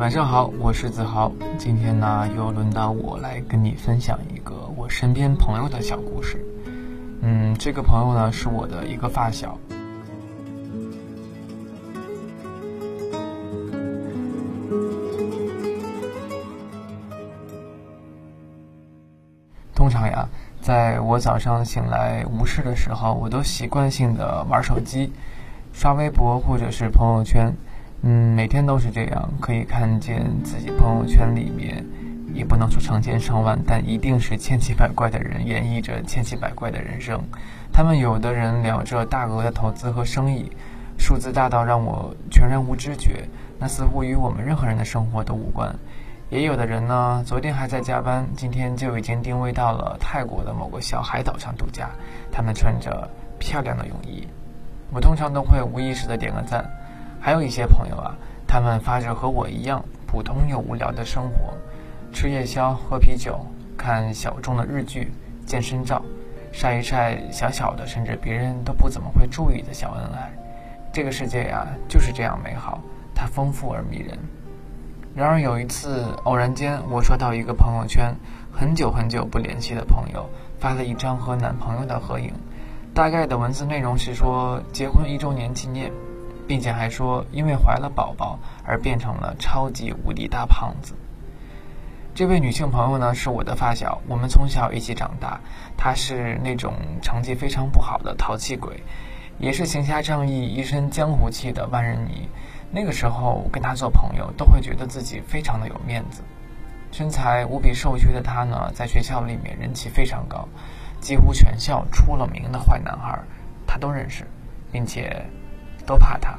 晚上好，我是子豪。今天呢，又轮到我来跟你分享一个我身边朋友的小故事。嗯，这个朋友呢，是我的一个发小。通常呀，在我早上醒来无事的时候，我都习惯性的玩手机，刷微博或者是朋友圈。嗯，每天都是这样，可以看见自己朋友圈里面，也不能说成千上万，但一定是千奇百怪的人演绎着千奇百怪的人生。他们有的人聊着大额的投资和生意，数字大到让我全然无知觉，那似乎与我们任何人的生活都无关。也有的人呢，昨天还在加班，今天就已经定位到了泰国的某个小海岛上度假。他们穿着漂亮的泳衣，我通常都会无意识的点个赞。还有一些朋友啊，他们发着和我一样普通又无聊的生活，吃夜宵、喝啤酒、看小众的日剧、健身照，晒一晒小小的，甚至别人都不怎么会注意的小恩爱。这个世界呀，就是这样美好，它丰富而迷人。然而有一次，偶然间我刷到一个朋友圈，很久很久不联系的朋友发了一张和男朋友的合影，大概的文字内容是说结婚一周年纪念。并且还说，因为怀了宝宝而变成了超级无敌大胖子。这位女性朋友呢，是我的发小，我们从小一起长大。她是那种成绩非常不好的淘气鬼，也是行侠仗义、一身江湖气的万人迷。那个时候跟她做朋友，都会觉得自己非常的有面子。身材无比瘦削的她呢，在学校里面人气非常高，几乎全校出了名的坏男孩，她都认识，并且。都怕他。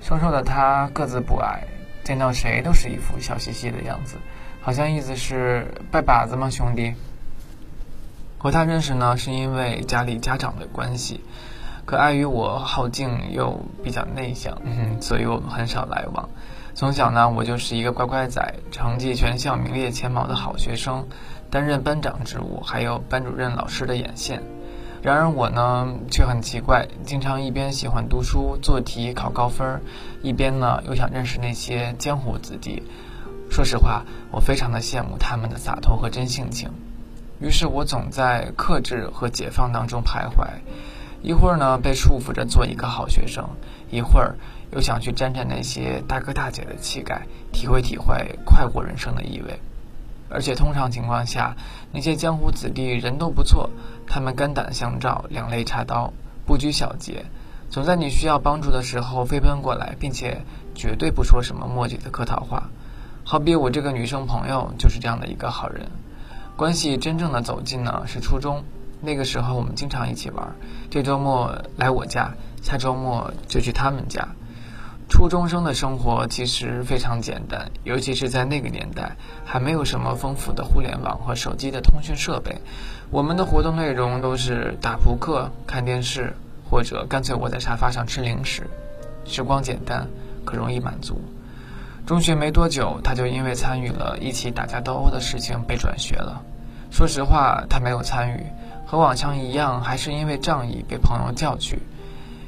瘦瘦的他个子不矮，见到谁都是一副笑嘻嘻的样子，好像意思是拜把子吗，兄弟？和他认识呢，是因为家里家长的关系，可碍于我好静又比较内向，所以我们很少来往。从小呢，我就是一个乖乖仔，成绩全校名列前茅的好学生，担任班长职务，还有班主任老师的眼线。然而我呢，却很奇怪，经常一边喜欢读书做题考高分，一边呢又想认识那些江湖子弟。说实话，我非常的羡慕他们的洒脱和真性情。于是我总在克制和解放当中徘徊，一会儿呢被束缚着做一个好学生，一会儿又想去沾沾那些大哥大姐的气概，体会体会快活人生的意味。而且通常情况下，那些江湖子弟人都不错，他们肝胆相照，两肋插刀，不拘小节，总在你需要帮助的时候飞奔过来，并且绝对不说什么墨迹的客套话。好比我这个女生朋友就是这样的一个好人。关系真正的走近呢，是初中，那个时候我们经常一起玩，这周末来我家，下周末就去他们家。初中生的生活其实非常简单，尤其是在那个年代，还没有什么丰富的互联网和手机的通讯设备。我们的活动内容都是打扑克、看电视，或者干脆窝在沙发上吃零食。时光简单，可容易满足。中学没多久，他就因为参与了一起打架斗殴的事情被转学了。说实话，他没有参与，和往常一样，还是因为仗义被朋友叫去。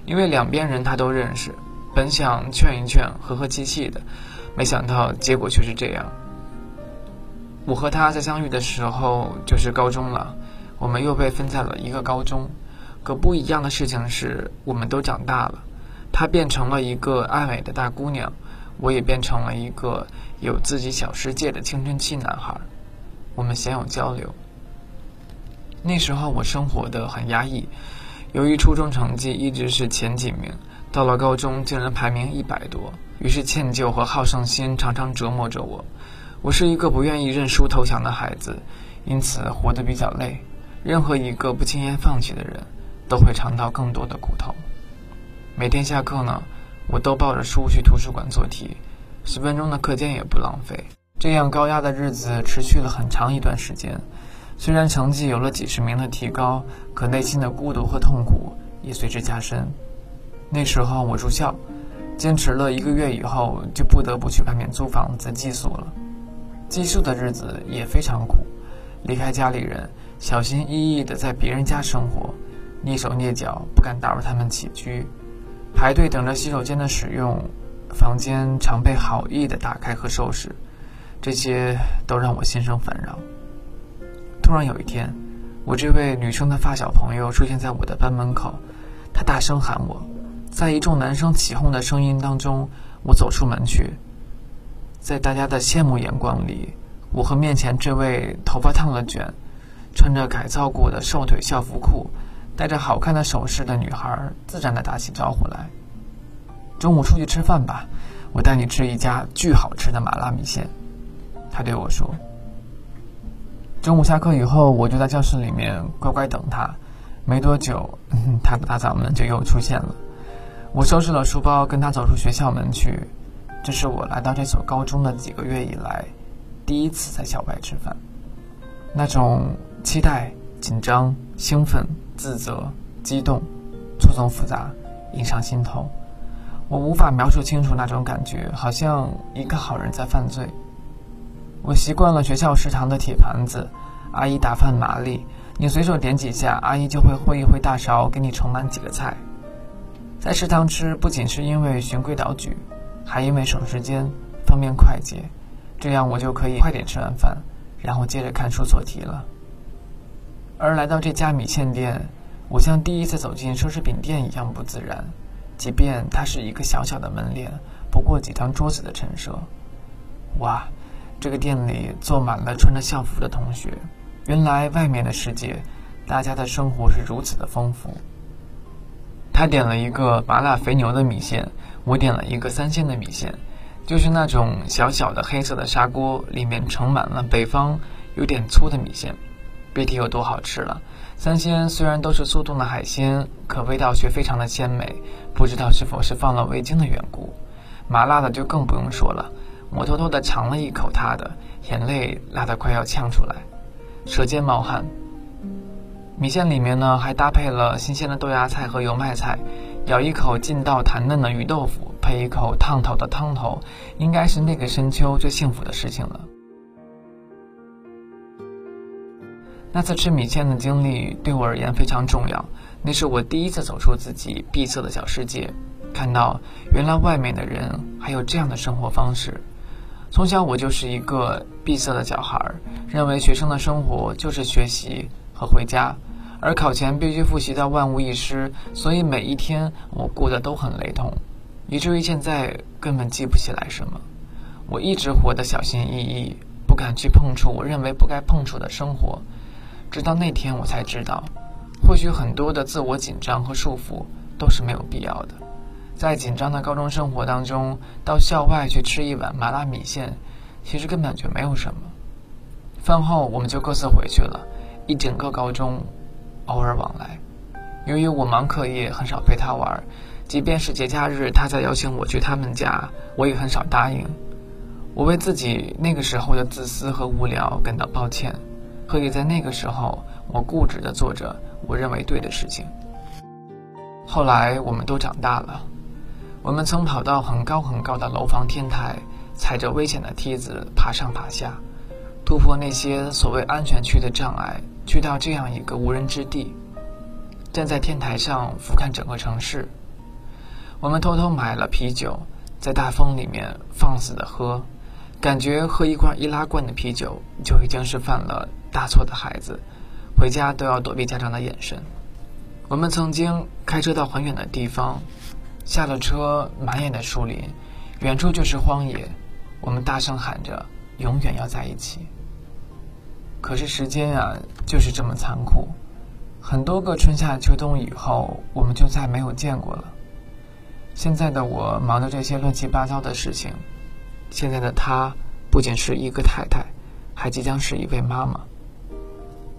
因为两边人他都认识。本想劝一劝，和和气气的，没想到结果却是这样。我和他在相遇的时候就是高中了，我们又被分在了一个高中。可不一样的事情是，我们都长大了，她变成了一个爱美的大姑娘，我也变成了一个有自己小世界的青春期男孩。我们鲜有交流。那时候我生活的很压抑，由于初中成绩一直是前几名。到了高中，竟然排名一百多，于是歉疚和好胜心常常折磨着我。我是一个不愿意认输投降的孩子，因此活得比较累。任何一个不轻言放弃的人，都会尝到更多的苦头。每天下课呢，我都抱着书去图书馆做题，十分钟的课间也不浪费。这样高压的日子持续了很长一段时间。虽然成绩有了几十名的提高，可内心的孤独和痛苦也随之加深。那时候我住校，坚持了一个月以后，就不得不去外面租房子寄宿了。寄宿的日子也非常苦，离开家里人，小心翼翼地在别人家生活，蹑手蹑脚，不敢打扰他们起居，排队等着洗手间的使用，房间常被好意的打开和收拾，这些都让我心生烦扰。突然有一天，我这位女生的发小朋友出现在我的班门口，她大声喊我，在一众男生起哄的声音当中，我走出门去，在大家的羡慕眼光里，我和面前这位头发烫了卷、穿着改造过的瘦腿校服裤、戴着好看的首饰的女孩自然的打起招呼来。中午出去吃饭吧，我带你吃一家巨好吃的麻辣米线。他对我说。中午下课以后，我就在教室里面乖乖等他。没多久，他的大嗓门就又出现了。我收拾了书包，跟他走出学校门去。这是我来到这所高中的几个月以来，第一次在校外吃饭。那种期待、紧张、兴奋、自责、激动，错综复杂，涌上心头。我无法描述清楚那种感觉，好像一个好人在犯罪。我习惯了学校食堂的铁盘子，阿姨打饭麻利，你随手点几下，阿姨就会挥一挥大勺给你盛满几个菜。在食堂吃不仅是因为循规蹈矩，还因为省时间、方便快捷，这样我就可以快点吃完饭，然后接着看书做题了。而来到这家米线店，我像第一次走进奢侈品店一样不自然。即便它是一个小小的门脸，不过几张桌子的陈设。哇，这个店里坐满了穿着校服的同学。原来外面的世界，大家的生活是如此的丰富。他点了一个麻辣肥牛的米线，我点了一个三鲜的米线，就是那种小小的黑色的砂锅，里面盛满了北方有点粗的米线。别提有多好吃了。三鲜虽然都是速冻的海鲜，可味道却非常的鲜美。不知道是否是放了味精的缘故，麻辣的就更不用说了。我偷偷的尝了一口他的，眼泪辣得快要呛出来，舌尖冒汗。米线里面呢还搭配了新鲜的豆芽菜和油麦菜，咬一口劲道弹嫩的鱼豆腐，配一口烫头的汤头，应该是那个深秋最幸福的事情了。那次吃米线的经历对我而言非常重要，那是我第一次走出自己闭塞的小世界，看到原来外面的人还有这样的生活方式。从小我就是一个闭塞的小孩，认为学生的生活就是学习和回家，而考前必须复习到万无一失，所以每一天我过得都很雷同，以至于现在根本记不起来什么。我一直活得小心翼翼，不敢去碰触我认为不该碰触的生活。直到那天，我才知道，或许很多的自我紧张和束缚都是没有必要的。在紧张的高中生活当中，到校外去吃一碗麻辣米线，其实根本就没有什么。饭后我们就各自回去了，一整个高中，偶尔往来。由于我忙课业，很少陪他玩，即便是节假日，他再邀请我去他们家，我也很少答应。我为自己那个时候的自私和无聊感到抱歉。可以在那个时候，我固执地做着我认为对的事情。后来我们都长大了，我们曾跑到很高很高的楼房天台，踩着危险的梯子爬上爬下，突破那些所谓安全区的障碍，去到这样一个无人之地，站在天台上俯瞰整个城市。我们偷偷买了啤酒，在大风里面放肆的喝，感觉喝一罐易拉罐的啤酒就已经是犯了。大错的孩子，回家都要躲避家长的眼神。我们曾经开车到很远的地方，下了车，满眼的树林，远处就是荒野。我们大声喊着“永远要在一起”。可是时间啊，就是这么残酷。很多个春夏秋冬以后，我们就再没有见过了。现在的我忙着这些乱七八糟的事情，现在的她不仅是一个太太，还即将是一位妈妈。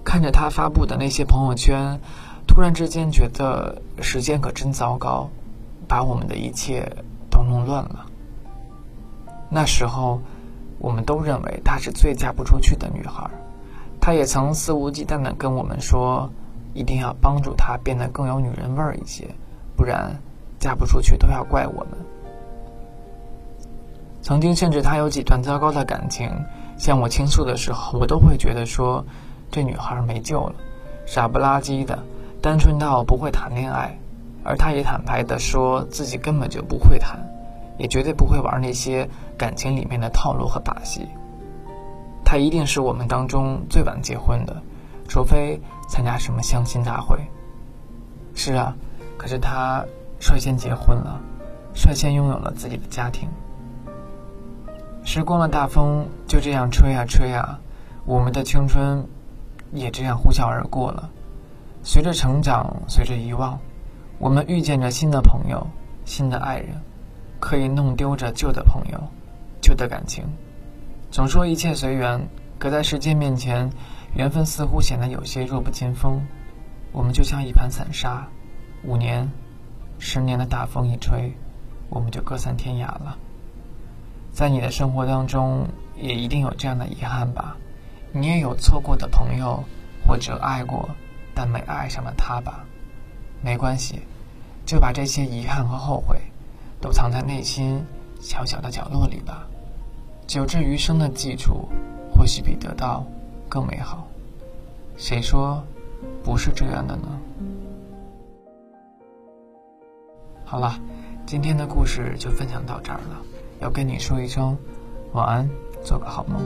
看着她发布的那些朋友圈，突然之间觉得时间可真糟糕，把我们的一切都弄乱了。那时候，我们都认为她是最嫁不出去的女孩，她也曾肆无忌惮地跟我们说，一定要帮助她变得更有女人味儿一些，不然嫁不出去都要怪我们。曾经甚至她有几段糟糕的感情，向我倾诉的时候，我都会觉得说。这女孩没救了，傻不拉几的，单纯到不会谈恋爱，而她也坦白的说自己根本就不会谈，也绝对不会玩那些感情里面的套路和把戏。他一定是我们当中最晚结婚的，除非参加什么相亲大会。是啊，可是他率先结婚了，率先拥有了自己的家庭。时光的大风就这样吹啊吹啊，我们的青春也这样呼啸而过了。随着成长，随着遗忘，我们遇见着新的朋友、新的爱人，可以弄丢着旧的朋友、旧的感情。总说一切随缘，可在时间面前，缘分似乎显得有些弱不禁风。我们就像一盘散沙，五年、十年的大风一吹，我们就各散天涯了。在你的生活当中，也一定有这样的遗憾吧？你也有错过的朋友，或者爱过但没爱上的他吧？没关系，就把这些遗憾和后悔，都藏在内心小小的角落里吧。久至余生的记住，或许比得到更美好。谁说不是这样的呢？好了，今天的故事就分享到这儿了。要跟你说一声晚安，做个好梦。